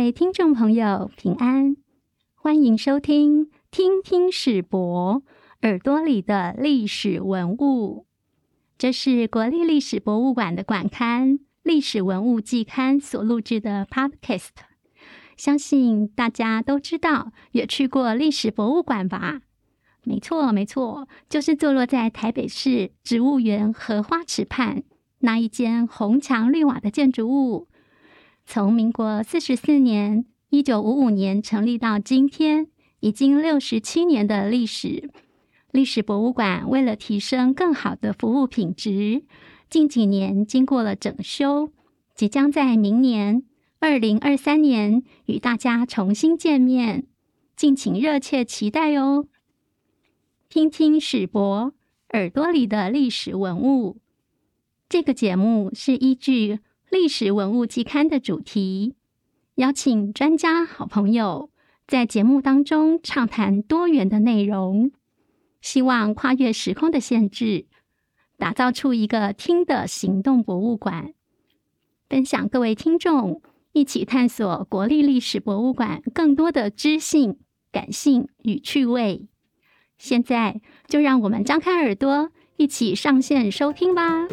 位听众朋友平安，欢迎收听《听听史博耳朵里的历史文物》。这是国立历史博物馆的馆刊《历史文物季刊》所录制的 Podcast。相信大家都知道，也去过历史博物馆吧？没错，没错，就是坐落在台北市植物园荷花池畔那一间红墙绿瓦的建筑物。从民国四十四年（一九五五年）成立到今天，已经六十七年的历史。历史博物馆为了提升更好的服务品质，近几年经过了整修，即将在明年二零二三年与大家重新见面，敬请热切期待哦！听听史博耳朵里的历史文物，这个节目是依据。历史文物季刊的主题，邀请专家、好朋友在节目当中畅谈多元的内容，希望跨越时空的限制，打造出一个听的行动博物馆，分享各位听众一起探索国立历史博物馆更多的知性、感性与趣味。现在就让我们张开耳朵，一起上线收听吧。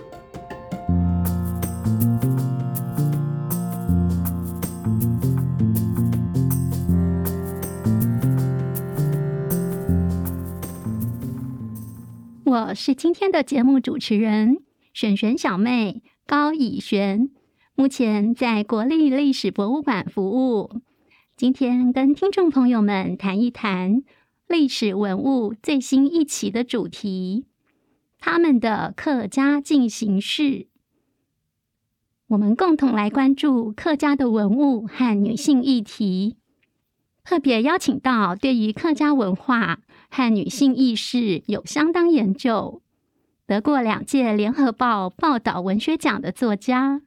我是今天的节目主持人选选小妹高以璇，目前在国立历史博物馆服务。今天跟听众朋友们谈一谈历史文物最新一期的主题——他们的客家进行式。我们共同来关注客家的文物和女性议题，特别邀请到对于客家文化。和女性意识有相当研究，得过两届联合报报道文学奖的作家，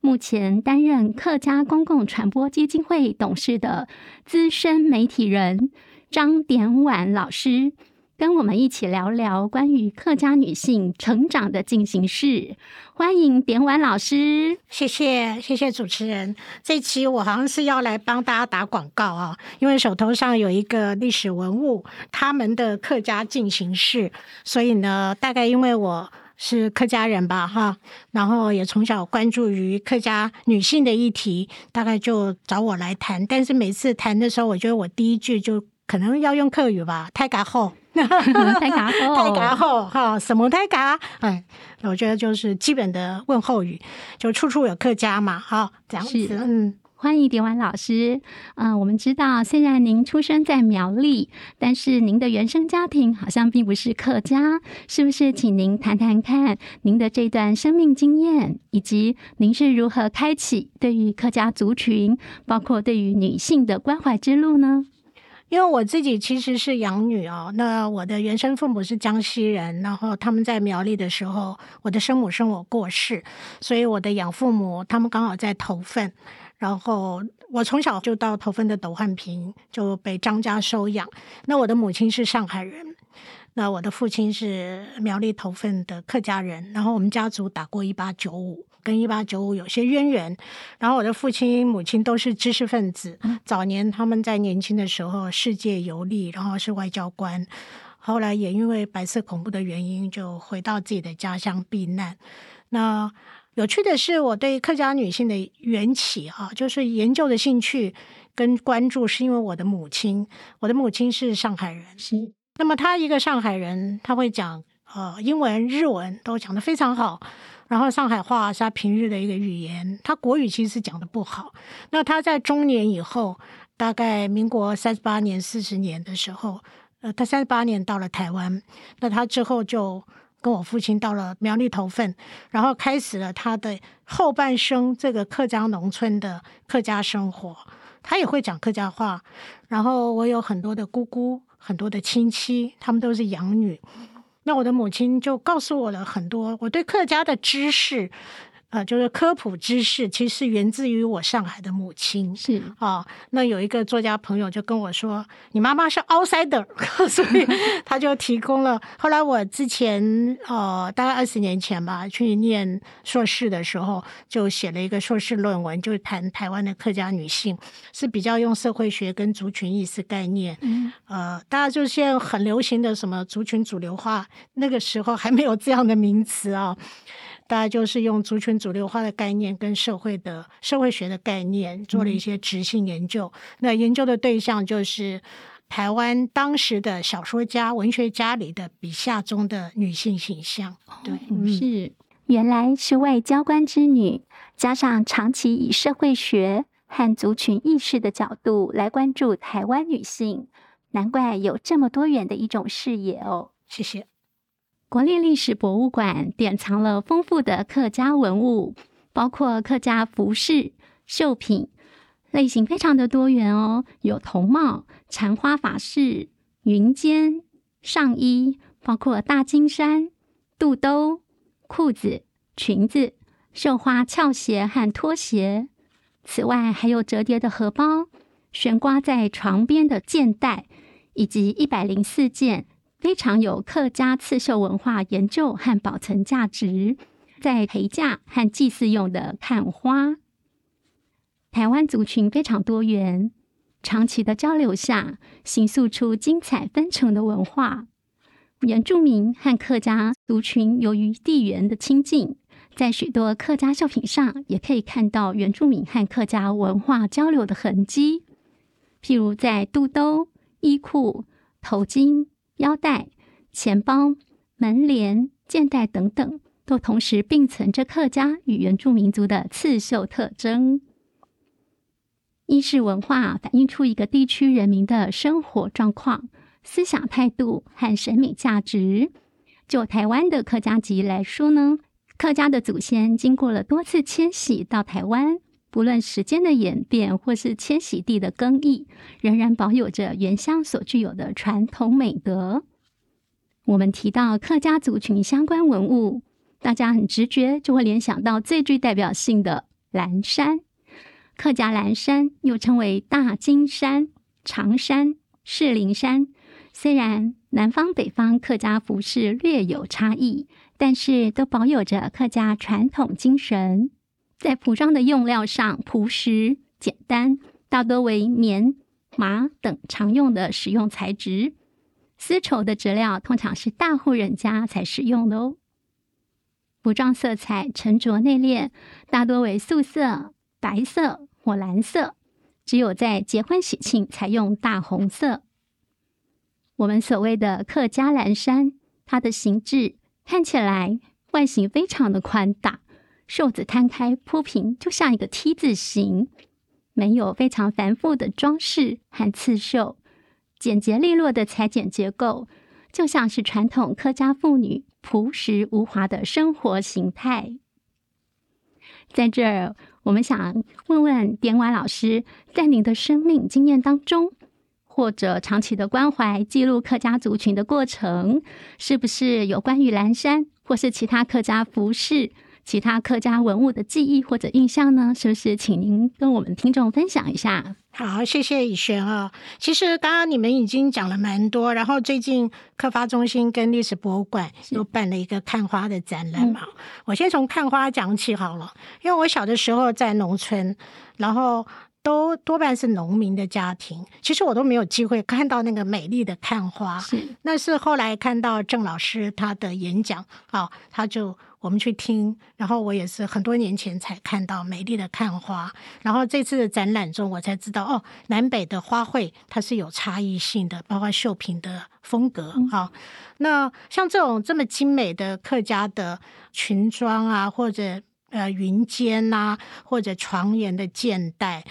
目前担任客家公共传播基金会董事的资深媒体人张典婉老师。跟我们一起聊聊关于客家女性成长的进行式。欢迎点婉老师，谢谢谢谢主持人。这期我好像是要来帮大家打广告啊，因为手头上有一个历史文物，他们的客家进行式，所以呢，大概因为我是客家人吧，哈，然后也从小关注于客家女性的议题，大概就找我来谈。但是每次谈的时候，我觉得我第一句就可能要用客语吧，太嘎后。太嘎后，太嘎后哈，什么太嘎？哎，我觉得就是基本的问候语，就处处有客家嘛，哈，这样子。嗯，欢迎蝶婉老师。嗯，我们知道，虽然您出生在苗栗，但是您的原生家庭好像并不是客家，是不是？请您谈谈看您的这段生命经验，以及您是如何开启对于客家族群，包括对于女性的关怀之路呢？因为我自己其实是养女哦，那我的原生父母是江西人，然后他们在苗栗的时候，我的生母生我过世，所以我的养父母他们刚好在头份，然后我从小就到头份的斗焕坪就被张家收养。那我的母亲是上海人，那我的父亲是苗栗头份的客家人，然后我们家族打过一八九五。跟一八九五有些渊源，然后我的父亲、母亲都是知识分子。早年他们在年轻的时候世界游历，然后是外交官，后来也因为白色恐怖的原因，就回到自己的家乡避难。那有趣的是，我对客家女性的缘起啊，就是研究的兴趣跟关注，是因为我的母亲。我的母亲是上海人，是那么她一个上海人，她会讲呃英文、日文都讲得非常好。然后上海话是他平日的一个语言，他国语其实讲的不好。那他在中年以后，大概民国三十八年、四十年的时候，呃，他三十八年到了台湾，那他之后就跟我父亲到了苗栗头份，然后开始了他的后半生这个客家农村的客家生活。他也会讲客家话，然后我有很多的姑姑、很多的亲戚，他们都是养女。那我的母亲就告诉我了很多我对客家的知识，呃，就是科普知识，其实是源自于我上海的母亲。是啊，那有一个作家朋友就跟我说：“你妈妈是 outsider，所以 他就提供了。后来我之前呃，大概二十年前吧，去念硕士的时候，就写了一个硕士论文，就谈台湾的客家女性，是比较用社会学跟族群意识概念。嗯呃，大家就现在很流行的什么族群主流化，那个时候还没有这样的名词啊。”大家就是用族群主流化的概念跟社会的社会学的概念做了一些执行研究。那研究的对象就是台湾当时的小说家、文学家里的笔下中的女性形象。对，嗯是原来是外交官之女，加上长期以社会学和族群意识的角度来关注台湾女性，难怪有这么多元的一种视野哦。谢谢。国立历史博物馆典藏了丰富的客家文物，包括客家服饰、绣品，类型非常的多元哦，有铜帽、缠花法式、云肩、上衣，包括大金衫、肚兜、裤子、裙子、绣花翘鞋和拖鞋。此外，还有折叠的荷包、悬挂在床边的箭袋，以及一百零四件。非常有客家刺绣文化研究和保存价值，在陪嫁和祭祀用的看花。台湾族群非常多元，长期的交流下，形塑出精彩纷呈的文化。原住民和客家族群由于地缘的亲近，在许多客家绣品上也可以看到原住民和客家文化交流的痕迹，譬如在肚兜、衣裤、头巾。腰带、钱包、门帘、肩带等等，都同时并存着客家与原住民族的刺绣特征。衣饰文化反映出一个地区人民的生活状况、思想态度和审美价值。就台湾的客家籍来说呢，客家的祖先经过了多次迁徙到台湾。不论时间的演变，或是迁徙地的更替，仍然保有着原乡所具有的传统美德。我们提到客家族群相关文物，大家很直觉就会联想到最具代表性的蓝山。客家蓝山又称为大金山、长山、士林山。虽然南方、北方客家服饰略有差异，但是都保有着客家传统精神。在服装的用料上，朴实简单，大多为棉、麻等常用的使用材质。丝绸的质料通常是大户人家才使用的哦。服装色彩沉着内敛，大多为素色、白色或蓝色，只有在结婚喜庆才用大红色。我们所谓的客家蓝衫，它的形制看起来外形非常的宽大。袖子摊开铺平，就像一个 T 字形，没有非常繁复的装饰和刺绣，简洁利落的裁剪结构，就像是传统客家妇女朴实无华的生活形态。在这儿，我们想问问点婉老师，在您的生命经验当中，或者长期的关怀记录客家族群的过程，是不是有关于蓝山或是其他客家服饰？其他客家文物的记忆或者印象呢？是不是请您跟我们听众分享一下？好，谢谢以轩啊。其实刚刚你们已经讲了蛮多，然后最近客发中心跟历史博物馆又办了一个看花的展览嘛。我先从看花讲起好了，因为我小的时候在农村，然后。都多半是农民的家庭，其实我都没有机会看到那个美丽的看花。是，那是后来看到郑老师他的演讲啊，他就我们去听，然后我也是很多年前才看到美丽的看花。然后这次的展览中，我才知道哦，南北的花卉它是有差异性的，包括绣品的风格啊。那像这种这么精美的客家的裙装啊，或者呃云肩呐，或者床沿的箭带。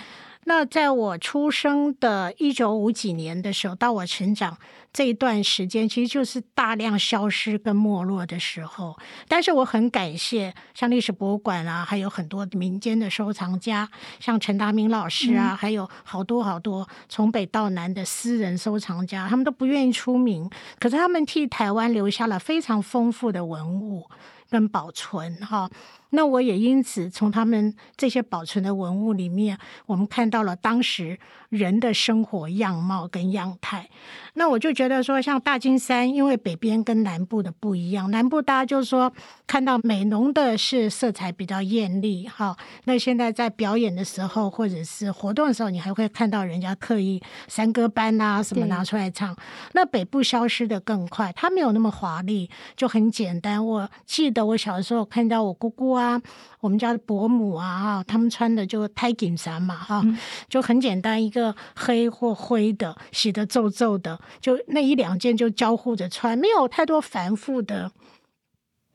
那在我出生的一九五几年的时候，到我成长这一段时间，其实就是大量消失跟没落的时候。但是我很感谢，像历史博物馆啊，还有很多民间的收藏家，像陈达明老师啊，还有好多好多从北到南的私人收藏家，他们都不愿意出名，可是他们替台湾留下了非常丰富的文物跟保存哈。那我也因此从他们这些保存的文物里面，我们看到了当时人的生活样貌跟样态。那我就觉得说，像大金山，因为北边跟南部的不一样，南部大家就是说看到美浓的是色彩比较艳丽，哈。那现在在表演的时候或者是活动的时候，你还会看到人家刻意山歌班啊什么拿出来唱。那北部消失的更快，它没有那么华丽，就很简单。我记得我小的时候看到我姑姑啊，我们家的伯母啊，他们穿的就太紧衫嘛，哈，就很简单，一个黑或灰的，洗得皱皱的。就那一两件就交互着穿，没有太多繁复的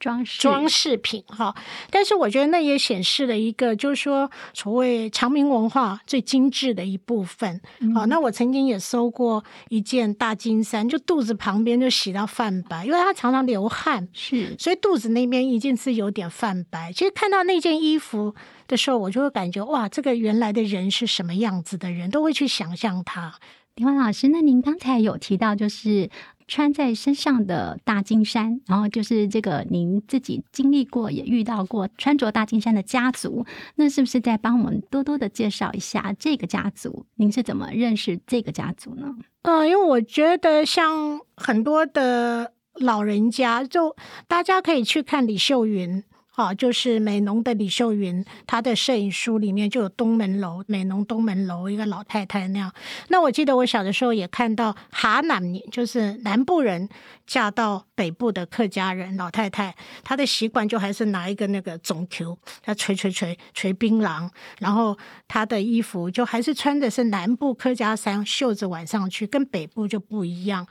装饰装饰品哈。但是我觉得那也显示了一个，就是说所谓长明文化最精致的一部分。好，那我曾经也搜过一件大金衫，就肚子旁边就洗到泛白，因为他常常流汗，是，所以肚子那边一定是有点泛白。其实看到那件衣服的时候，我就会感觉哇，这个原来的人是什么样子的人，都会去想象他。林华老师，那您刚才有提到，就是穿在身上的大金山，然后就是这个您自己经历过，也遇到过穿着大金山的家族，那是不是再帮我们多多的介绍一下这个家族？您是怎么认识这个家族呢？嗯，因为我觉得像很多的老人家，就大家可以去看李秀云。好，就是美浓的李秀云，她的摄影书里面就有东门楼，美浓东门楼一个老太太那样。那我记得我小的时候也看到哈南，就是南部人嫁到北部的客家人老太太，她的习惯就还是拿一个那个总球，她捶捶捶捶槟榔，然后她的衣服就还是穿的是南部客家衫，袖子挽上去，跟北部就不一样。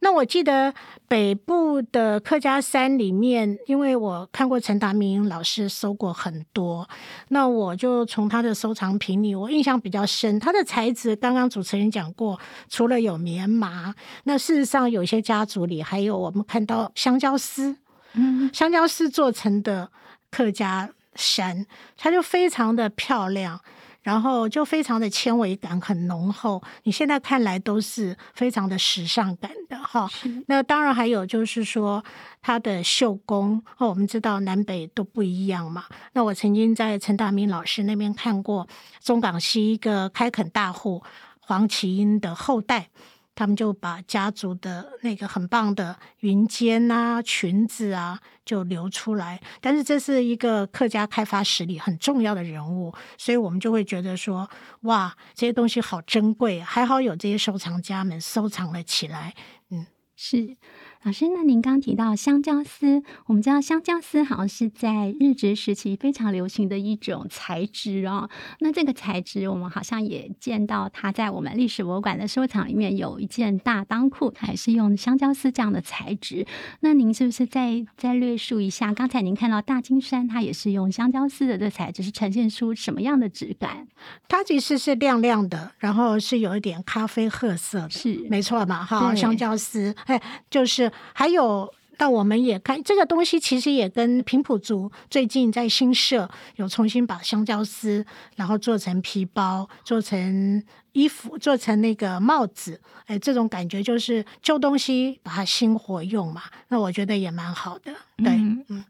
那我记得北部的客家衫里面，因为我看过陈达。明老师收过很多，那我就从他的收藏品里，我印象比较深。他的材质，刚刚主持人讲过，除了有棉麻，那事实上有些家族里还有我们看到香蕉丝，嗯，香蕉丝做成的客家山，它就非常的漂亮。然后就非常的纤维感很浓厚，你现在看来都是非常的时尚感的哈。那当然还有就是说它的绣工哦，我们知道南北都不一样嘛。那我曾经在陈大明老师那边看过中港西一个开垦大户黄麒英的后代。他们就把家族的那个很棒的云肩啊、裙子啊，就留出来。但是这是一个客家开发史里很重要的人物，所以我们就会觉得说，哇，这些东西好珍贵，还好有这些收藏家们收藏了起来。嗯，是。老师，那您刚提到香蕉丝，我们知道香蕉丝好像是在日治时期非常流行的一种材质哦。那这个材质，我们好像也见到它在我们历史博物馆的收藏里面有一件大裆裤，它也是用香蕉丝这样的材质。那您是不是再再略述一下？刚才您看到大金山，它也是用香蕉丝的这材质，是呈现出什么样的质感？它其实是亮亮的，然后是有一点咖啡褐色，是没错嘛？哈，香蕉丝，哎，就是。还有，那我们也看这个东西，其实也跟平埔族最近在新社有重新把香蕉丝，然后做成皮包，做成衣服，做成那个帽子。哎，这种感觉就是旧东西把它新活用嘛。那我觉得也蛮好的。对，嗯。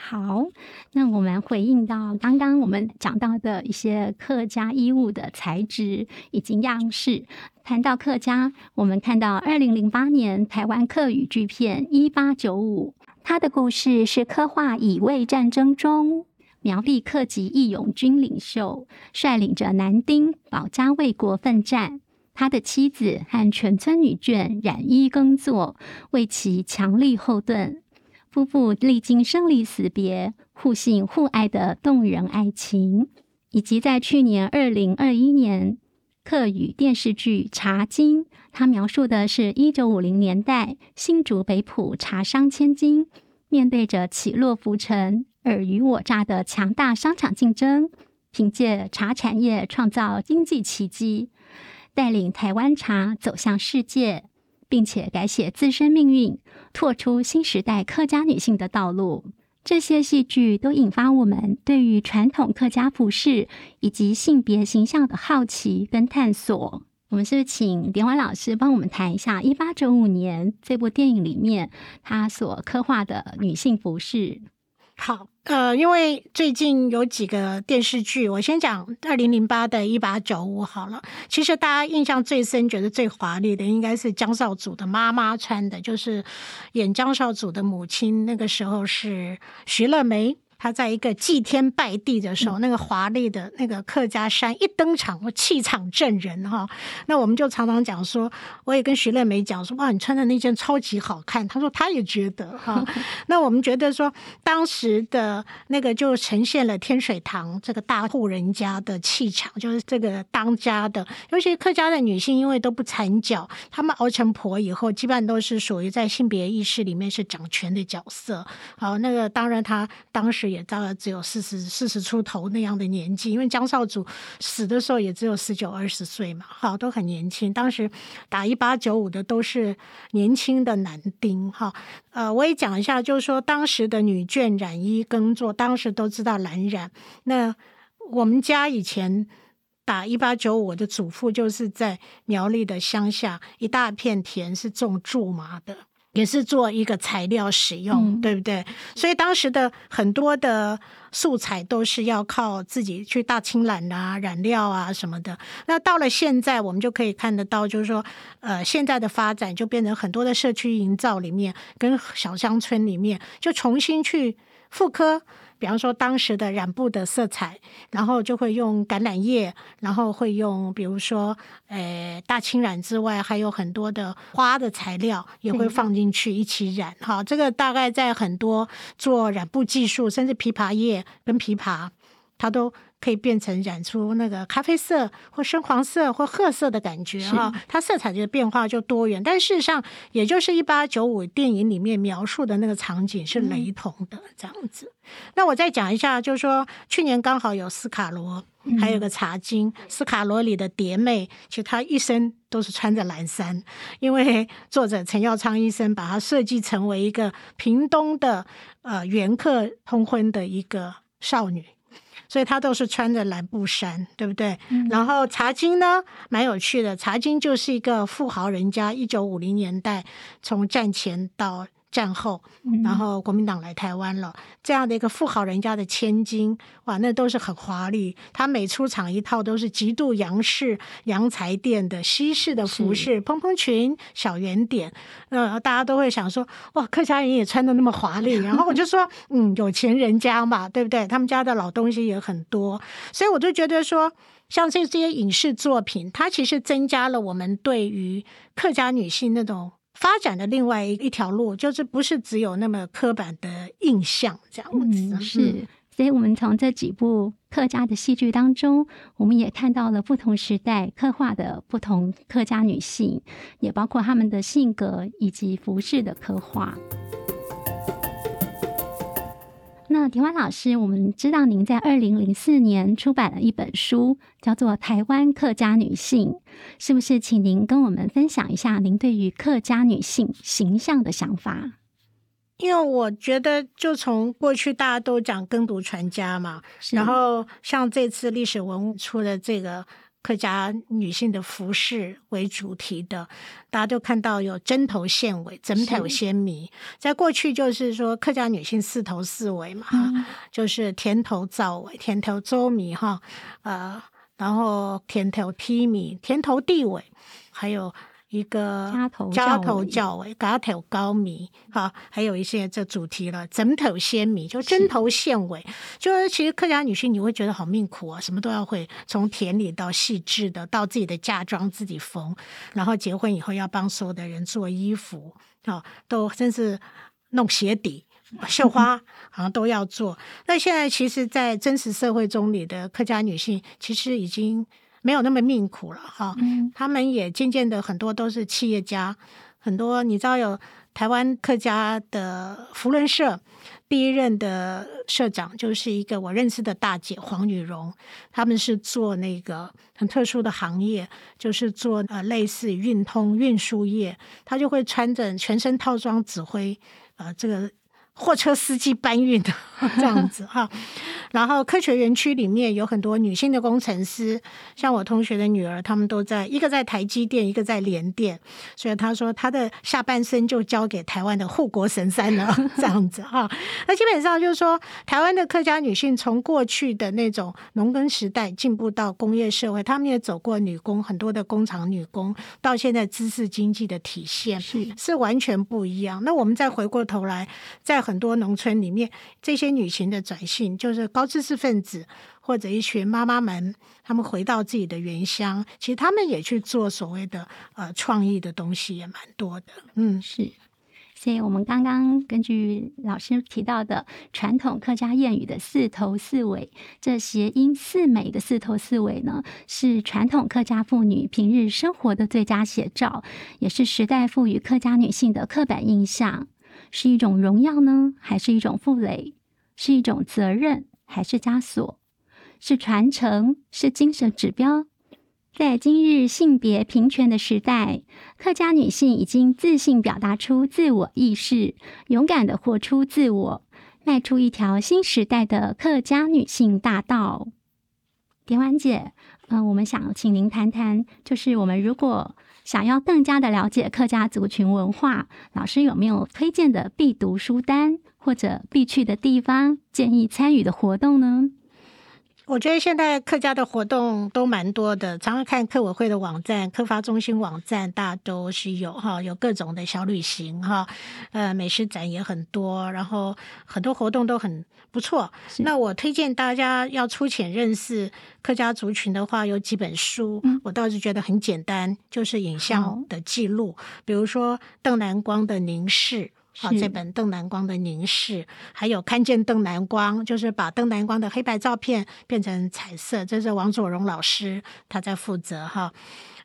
好，那我们回应到刚刚我们讲到的一些客家衣物的材质以及样式。谈到客家，我们看到二零零八年台湾客语剧片《一八九五》，它的故事是刻画乙未战争中苗栗客籍义勇军领袖率领着男丁保家卫国奋战，他的妻子和全村女眷染衣耕作，为其强力后盾。夫妇历经生离死别、互信互爱的动人爱情，以及在去年二零二一年客语电视剧《茶经》，它描述的是一九五零年代新竹北埔茶商千金面对着起落浮沉、尔虞我诈的强大商场竞争，凭借茶产业创造经济奇迹，带领台湾茶走向世界。并且改写自身命运，拓出新时代客家女性的道路。这些戏剧都引发我们对于传统客家服饰以及性别形象的好奇跟探索。我们是不是请连环老师帮我们谈一下一八九五年这部电影里面他所刻画的女性服饰？好，呃，因为最近有几个电视剧，我先讲二零零八的《一八九五》好了。其实大家印象最深、觉得最华丽的，应该是江少祖的妈妈穿的，就是演江少祖的母亲，那个时候是徐乐梅。他在一个祭天拜地的时候，那个华丽的那个客家山一登场，我气场震人哈。那我们就常常讲说，我也跟徐乐梅讲说，哇，你穿的那件超级好看。他说他也觉得哈。那我们觉得说，当时的那个就呈现了天水堂这个大户人家的气场，就是这个当家的，尤其客家的女性，因为都不缠脚，她们熬成婆以后，基本上都是属于在性别意识里面是掌权的角色。好，那个当然她当时。也大概只有四十四十出头那样的年纪，因为江少祖死的时候也只有十九二十岁嘛，哈，都很年轻。当时打一八九五的都是年轻的男丁，哈，呃，我也讲一下，就是说当时的女眷染衣耕作，当时都知道蓝染。那我们家以前打一八九五的祖父就是在苗栗的乡下，一大片田是种苎麻的。也是做一个材料使用，对不对？所以当时的很多的素材都是要靠自己去大清染啊、染料啊什么的。那到了现在，我们就可以看得到，就是说，呃，现在的发展就变成很多的社区营造里面，跟小乡村里面，就重新去复刻。比方说当时的染布的色彩，然后就会用橄榄叶，然后会用比如说，呃，大青染之外，还有很多的花的材料也会放进去一起染。哈，这个大概在很多做染布技术，甚至枇杷叶跟枇杷，它都。可以变成染出那个咖啡色或深黄色或褐色的感觉哈，它色彩的变化就多元。但事实上，也就是一八九五电影里面描述的那个场景是雷同的这样子。那我再讲一下，就是说去年刚好有斯卡罗，还有个茶经，斯卡罗里的蝶妹，其实她一生都是穿着蓝衫，因为作者陈耀昌医生把她设计成为一个屏东的呃原客通婚的一个少女。所以他都是穿着蓝布衫，对不对？然后茶经呢，蛮有趣的。茶经就是一个富豪人家，一九五零年代从战前到。战后，然后国民党来台湾了，这样的一个富豪人家的千金，哇，那都是很华丽。他每出场一套都是极度洋式洋裁店的西式的服饰，蓬蓬裙、小圆点，呃，大家都会想说，哇，客家人也穿的那么华丽。然后我就说，嗯，有钱人家嘛，对不对？他们家的老东西也很多，所以我就觉得说，像这这些影视作品，它其实增加了我们对于客家女性那种。发展的另外一一条路，就是不是只有那么刻板的印象这样子。是，所以我们从这几部客家的戏剧当中，我们也看到了不同时代刻画的不同客家女性，也包括她们的性格以及服饰的刻画。那田湾老师，我们知道您在二零零四年出版了一本书，叫做《台湾客家女性》，是不是？请您跟我们分享一下您对于客家女性形象的想法。因为我觉得，就从过去大家都讲耕读传家嘛，然后像这次历史文物出的这个。客家女性的服饰为主题的，大家都看到有针头线尾，针头鲜米。在过去就是说客家女性四头四尾嘛，就是田头灶尾、田头周米哈，呃，然后田头梯米、田头地尾，还有。一个家头家头教尾，家头高米，哈，还有一些这主题了，枕头鲜米，就针头线尾，就是其实客家女性你会觉得好命苦啊，什么都要会，从田里到细致的，到自己的嫁妆自己缝，然后结婚以后要帮所有的人做衣服，啊，都真是弄鞋底、绣花，好像都要做。那现在其实，在真实社会中里的客家女性，其实已经。没有那么命苦了哈，他们也渐渐的很多都是企业家，很多你知道有台湾客家的福伦社第一任的社长就是一个我认识的大姐黄雨荣，他们是做那个很特殊的行业，就是做呃类似运通运输业，他就会穿着全身套装指挥呃这个。货车司机搬运的 这样子哈。然后科学园区里面有很多女性的工程师，像我同学的女儿，他们都在一个在台积电，一个在联电，所以他说他的下半生就交给台湾的护国神山了，这样子哈。那基本上就是说，台湾的客家女性从过去的那种农耕时代进步到工业社会，他们也走过女工很多的工厂女工，到现在知识经济的体现是是完全不一样。那我们再回过头来，在很多农村里面，这些女性的转性，就是高知识分子或者一群妈妈们，她们回到自己的原乡，其实她们也去做所谓的呃创意的东西，也蛮多的。嗯，是。所以我们刚刚根据老师提到的传统客家谚语的四头四尾，这谐音“四美”的四头四尾呢，是传统客家妇女平日生活的最佳写照，也是时代赋予客家女性的刻板印象。是一种荣耀呢，还是一种负累？是一种责任，还是枷锁？是传承，是精神指标？在今日性别平权的时代，客家女性已经自信表达出自我意识，勇敢的活出自我，迈出一条新时代的客家女性大道。蝶婉姐，嗯、我们想请您谈谈，就是我们如果想要更加的了解客家族群文化，老师有没有推荐的必读书单或者必去的地方，建议参与的活动呢？我觉得现在客家的活动都蛮多的，常常看客委会的网站、客发中心网站，大家都是有哈，有各种的小旅行哈，呃，美食展也很多，然后很多活动都很不错。那我推荐大家要粗浅认识客家族群的话，有几本书，嗯我倒是觉得很简单，就是影像的记录，比如说邓南光的《凝视》。好，是这本邓南光的凝视，还有看见邓南光，就是把邓南光的黑白照片变成彩色，这是王佐荣老师他在负责哈。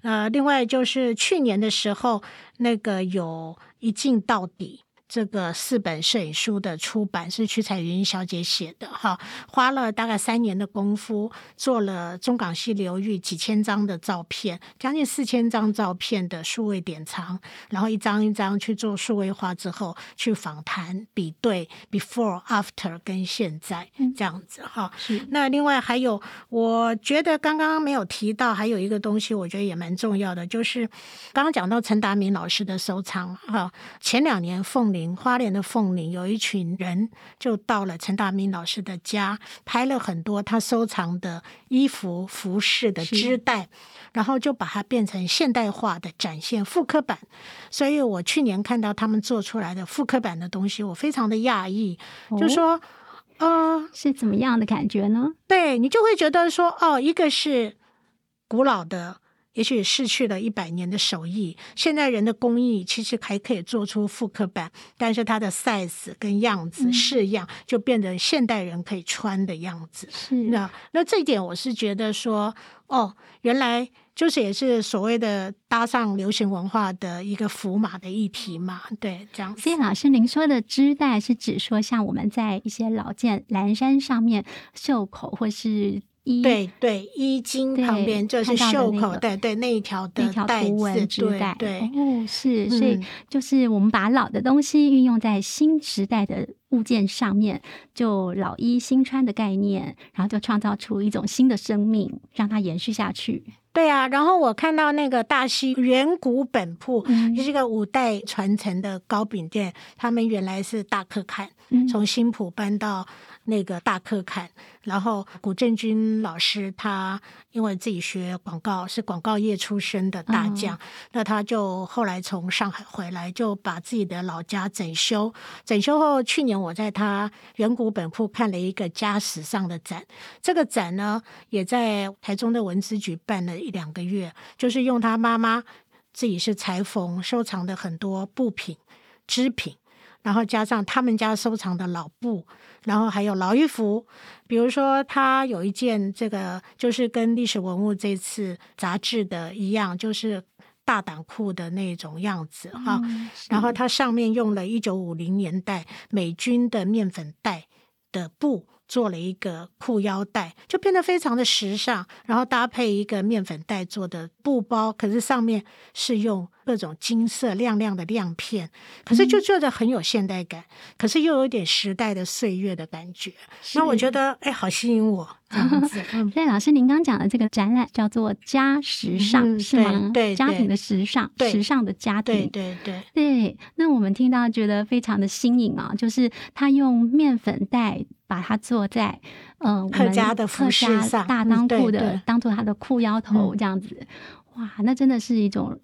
呃，另外就是去年的时候，那个有一镜到底。这个四本摄影书的出版是曲彩云小姐写的哈，花了大概三年的功夫，做了中港西流域几千张的照片，将近四千张照片的数位典藏，然后一张一张去做数位化之后，去访谈、比对 before、after 跟现在这样子哈。是那另外还有，我觉得刚刚没有提到，还有一个东西，我觉得也蛮重要的，就是刚刚讲到陈达明老师的收藏哈。前两年凤林花莲的凤林有一群人就到了陈大明老师的家，拍了很多他收藏的衣服、服饰的织带，然后就把它变成现代化的展现复刻版。所以我去年看到他们做出来的复刻版的东西，我非常的讶异，就哦说。呃，是怎么样的感觉呢？对你就会觉得说，哦，一个是古老的，也许逝去了一百年的手艺，现代人的工艺其实还可以做出复刻版，但是它的 size 跟样子、嗯式样就变成现代人可以穿的样子。是那那这一点我是觉得说，哦，原来就是也是所谓的搭上流行文化的一个符码的议题嘛，对，这样子所以。老师，您说的织带是指说，像我们在一些老件蓝山上面袖口或是衣对对，衣襟旁边就是袖口，那个对对，那一条的带子，图文织对带，对。哦，是，所以嗯就是我们把老的东西运用在新时代的物件上面，就老衣新穿的概念，然后就创造出一种新的生命，让它延续下去。对啊，然后我看到那个大溪远古本铺，嗯就是一个五代传承的糕饼店，他们原来是大客看，嗯从新浦搬到那个大客看，然后古正军老师他因为自己学广告，是广告业出身的大将，那他就后来从上海回来，就把自己的老家整修，整修后，去年我在他远古本铺看了一个家史上的展，这个展呢也在台中的文资局办了一两个月，就是用他妈妈自己是裁缝收藏的很多布品、织品，然后加上他们家收藏的老布，然后还有老衣服，比如说他有一件这个就是跟历史文物这次杂志的一样，就是大胆裤的那种样子哈。嗯然后它上面用了一九五零年代美军的面粉袋的布做了一个裤腰带，就变得非常的时尚，然后搭配一个面粉袋做的布包，可是上面是用各种金色亮亮的亮片，可是就觉得很有现代感，可是又有点时代的岁月的感觉。那我觉得，哎，好吸引我 这样子。嗯所以老师，您刚讲的这个展览叫做“家时尚”，嗯是吗？对对家庭的时尚，对时尚的家庭。对对对，对，那我们听到觉得非常的新颖啊，就是他用面粉袋把它做在呃我客们家的服客家饰上大裆裤的对当做他的裤腰头嗯这样子，哇，那真的是一种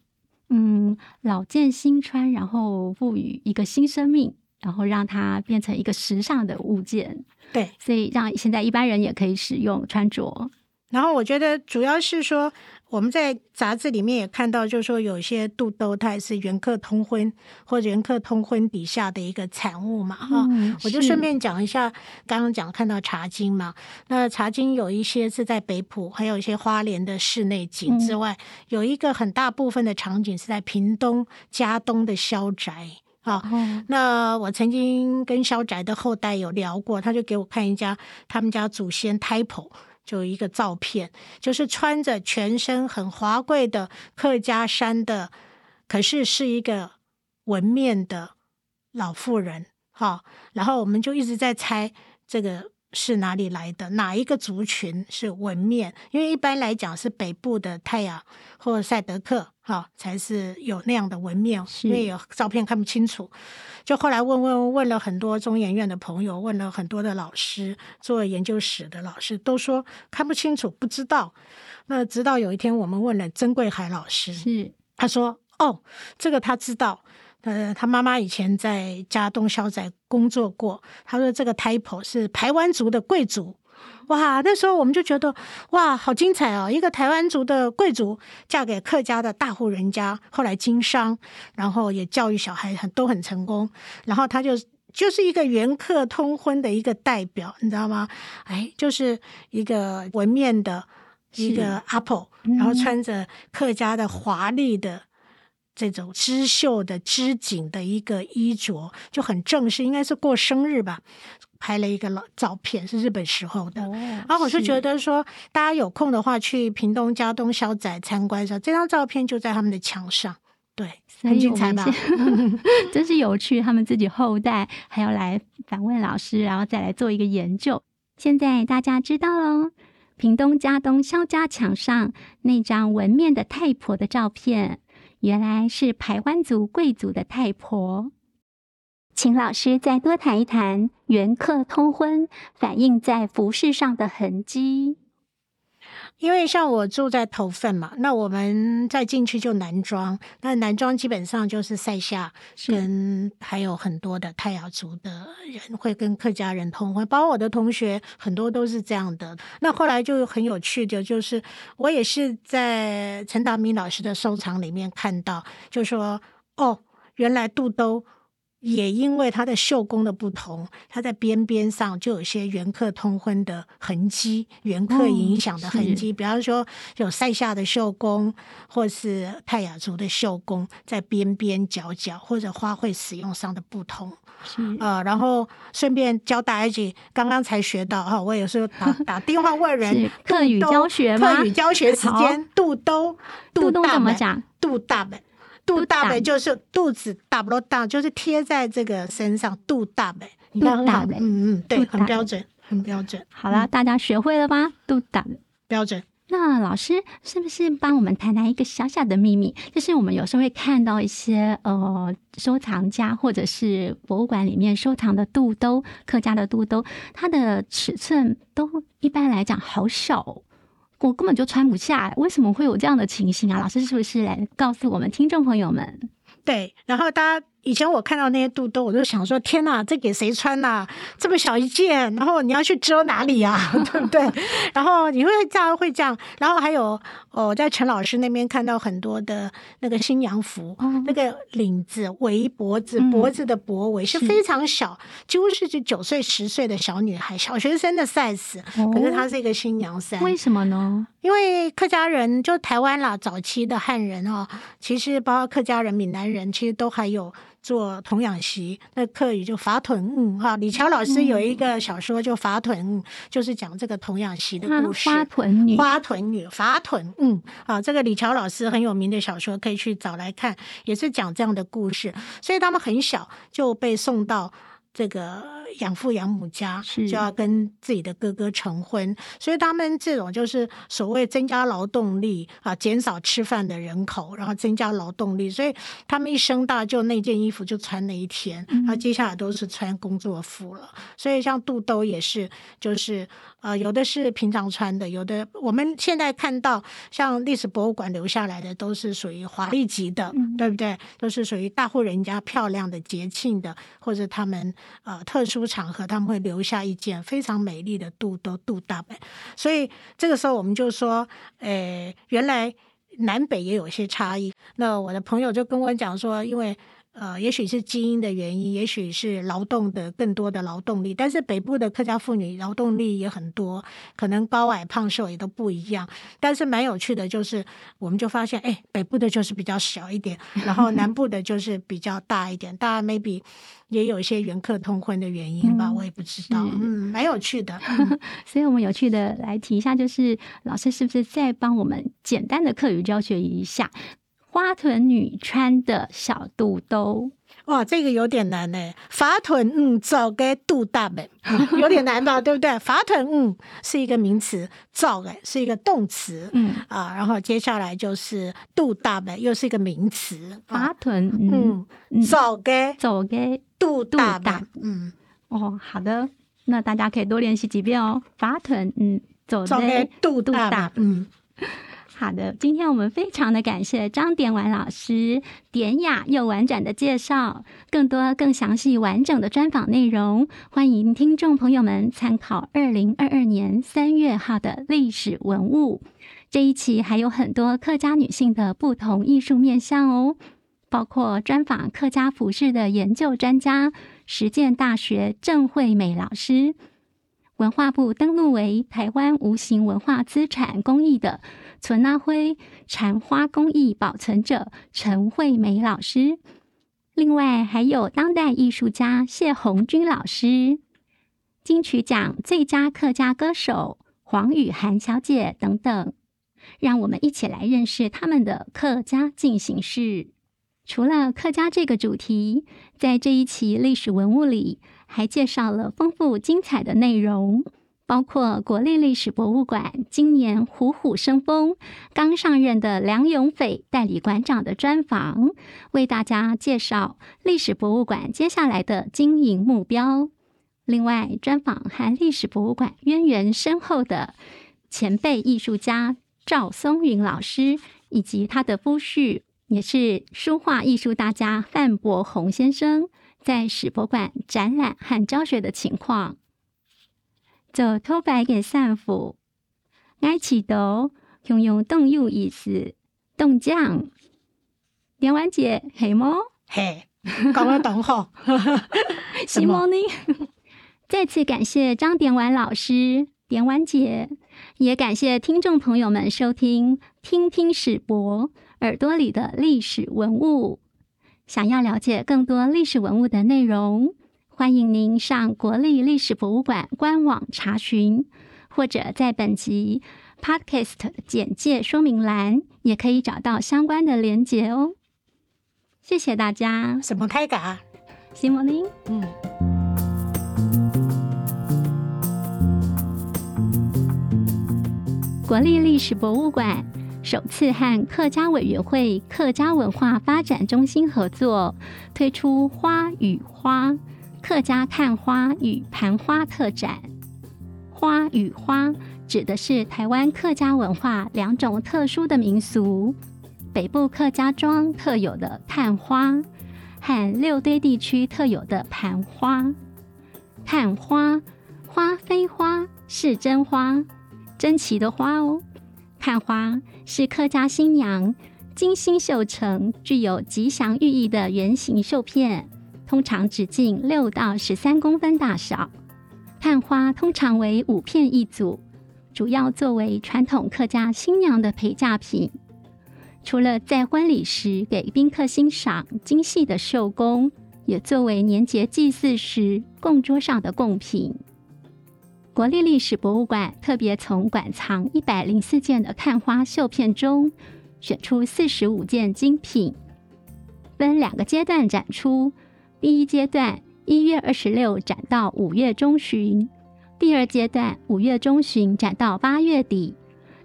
嗯老见新穿，然后赋予一个新生命，然后让它变成一个时尚的物件，对。所以让现在一般人也可以使用穿着。然后我觉得主要是说，我们在杂志里面也看到，就是说有些肚兜它也是元客通婚或者元客通婚底下的一个产物嘛，哈、嗯我就是顺便讲一下，刚刚讲看到茶经嘛，那茶经有一些是在北浦，还有一些花莲的室内景之外，有一个很大部分的场景是在屏东嘉东的萧宅啊。哦，那我曾经跟萧宅的后代有聊过，他就给我看一家他们家祖先 type，就一个照片，就是穿着全身很华贵的客家衫的，可是是一个纹面的老妇人，哈。然后我们就一直在猜这个是哪里来的，哪一个族群是纹面？因为一般来讲是北部的泰雅或赛德克，哈，才是有那样的纹面，因为有照片看不清楚。就后来问问问了很多中研院的朋友，问了很多的老师，做研究室的老师，都说看不清楚，不知道。那直到有一天，我们问了曾贵海老师，是他说：“哦，这个他知道。呃，他妈妈以前在嘉东小仔工作过。他说这个 type 是台湾族的贵族。哇，那时候我们就觉得哇，好精彩哦！一个台湾族的贵族嫁给客家的大户人家，后来经商，然后也教育小孩很都很成功。然后他就就是一个元客通婚的一个代表，你知道吗？哎，就是一个纹面的一个 apple，然后嗯穿着客家的华丽的这种织绣的织锦的一个衣着，就很正式，应该是过生日吧。拍了一个老照片，是日本时候的。哦，然后我就是觉得说，大家有空的话去屏东嘉东小宅参观的时候，这张照片就在他们的墙上，对，很精彩吧？真是有趣，他们自己后代还要来反问老师，然后再来做一个研究。现在大家知道喽，屏东嘉东肖家墙上那张纹面的太婆的照片，原来是排湾族贵族的太婆。请老师再多谈一谈元客通婚反映在服饰上的痕迹。因为像我住在头份嘛，那我们再进去就南庄，那南庄基本上就是塞夏跟还有很多的泰雅族的人会跟客家人通婚，包括我的同学很多都是这样的。那后来就很有趣的，就是我也是在陈达明老师的收藏里面看到，就说哦，原来肚兜。也因为它的绣工的不同，它在边边上就有些元客通婚的痕迹，元客影响的痕迹。比方说有塞夏的绣工，或是泰雅族的绣工，在边边角角或者花卉使用上的不同。是呃，然后顺便教大家一句，刚刚才学到哈，我有时候打 打电话问人是，客语教学吗客语教学时间，肚兜，肚兜怎么讲？肚大本，肚肚大呗就是肚子大不大，就是贴在这个身上，肚大呗。你看很好，肚大本嗯嗯，对，很标准，很标准。好了，嗯大家学会了吗？肚大标准。那老师是不是帮我们谈谈一个小小的秘密？就是我们有时候会看到一些呃收藏家或者是博物馆里面收藏的肚兜，客家的肚兜，它的尺寸都一般来讲好小哦，我根本就穿不下。为什么会有这样的情形啊？老师是不是来告诉我们听众朋友们？对，然后大家以前我看到那些肚兜，我就想说：天哪，这给谁穿呐、这么小一件，然后你要去遮哪里呀、对不对？然后你会这样会这样，然后还有哦，在陈老师那边看到很多的那个新娘服，哦那个领子围脖子，嗯脖子的脖围是是非常小，几乎是就九岁十岁的小女孩、小学生的 size，哦可是她是一个新娘衫。为什么呢？因为客家人就台湾啦，早期的汉人哦，其实包括客家人、闽南人，其实都还有做童养媳，那课语就法屯嗯哈。李乔老师有一个小说就法屯嗯，就是讲这个童养媳的故事。花屯女，花屯女，法屯嗯啊，这个李乔老师很有名的小说，可以去找来看，也是讲这样的故事。所以他们很小就被送到。这个养父养母家就要跟自己的哥哥成婚，所以他们这种就是所谓增加劳动力啊，减少吃饭的人口，然后增加劳动力，所以他们一生大就那件衣服就穿那一天，然后接下来都是穿工作服了。所以像肚兜也是，就是呃，有的是平常穿的，有的我们现在看到像历史博物馆留下来的都是属于华丽级的，对不对？都是属于大户人家漂亮的节庆的，或者他们。呃，特殊场合他们会留下一件非常美丽的肚兜肚大本，所以这个时候我们就说，呃，原来南北也有一些差异。那我的朋友就跟我讲说，因为。呃，也许是基因的原因，也许是劳动的更多的劳动力，但是北部的客家妇女劳动力也很多，可能高矮胖瘦也都不一样。但是蛮有趣的，就是我们就发现，哎，北部的就是比较小一点，然后南部的就是比较大一点。当然，maybe 也有一些原客通婚的原因吧，我也不知道。嗯，蛮有趣的。所以我们有趣的来提一下，就是老师是不是再帮我们简单的课余教学一下？花臀女穿的小肚兜，哇，这个有点难呢。法臀嗯，走个肚大本，有点难吧？对不对？法臀嗯是一个名词，走哎是一个动词，嗯啊，然后接下来就是肚大本又是一个名词，法臀嗯，走个走个肚大本，嗯哦，好的，那大家可以多练习几遍哦。法臀嗯，走个肚大嗯。好的，今天我们非常的感谢张典婉老师典雅又婉转的介绍，更多更详细完整的专访内容，欢迎听众朋友们参考二零二二年三月号的历史文物。这一期还有很多客家女性的不同艺术面向哦，包括专访客家服饰的研究专家实践大学郑惠美老师，文化部登录为台湾无形文化资产公益的。存阿辉禅花工艺保存者陈惠美老师，另外还有当代艺术家谢红军老师、金曲奖最佳客家歌手黄雨涵小姐等等，让我们一起来认识他们的客家进行式。除了客家这个主题，在这一期历史文物里，还介绍了丰富精彩的内容。包括国立历史博物馆今年虎虎生风，刚上任的梁永斐代理馆长的专访，为大家介绍历史博物馆接下来的经营目标。另外，专访和历史博物馆渊源深厚的前辈艺术家赵松云老师，以及他的夫婿，也是书画艺术大家范伯宏先生，在史博馆展览和教学的情况。做托白嘅散府，爱祈祷，用用动有意思，动将。点完节，系么？嘿，讲得懂好。希望呢？再次感谢张典婉老师，典婉姐，也感谢听众朋友们收听《听听史博耳朵里的历史文物》。想要了解更多历史文物的内容。欢迎您上国立历史博物馆官网查询，或者在本集 Podcast 简介说明栏也可以找到相关的连结哦。谢谢大家。什么开嘎？新莫宁。嗯。国立历史博物馆首次和客家委员会客家文化发展中心合作，推出《花与花》。客家看花与盘花特展，花与花指的是台湾客家文化两种特殊的民俗：北部客家庄特有的探花，和六堆地区特有的盘花。探花，花非花，是真花，珍奇的花哦。探花是客家新娘精心绣成、具有吉祥寓意的圆形绣片。通常直径六到十三公分大小，探花通常为五片一组，主要作为传统客家新娘的陪嫁品。除了在婚礼时给宾客欣赏精细的绣工，也作为年节祭祀时供桌上的贡品。国立历史博物馆特别从馆藏一百零四件的看花绣片中，选出四十五件精品，分两个阶段展出。第一阶段一月二十六展到五月中旬，第二阶段五月中旬展到八月底。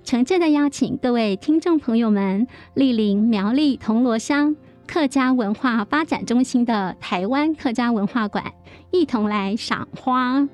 诚挚的邀请各位听众朋友们莅临苗栗铜锣乡客家文化发展中心的台湾客家文化馆，一同来赏花。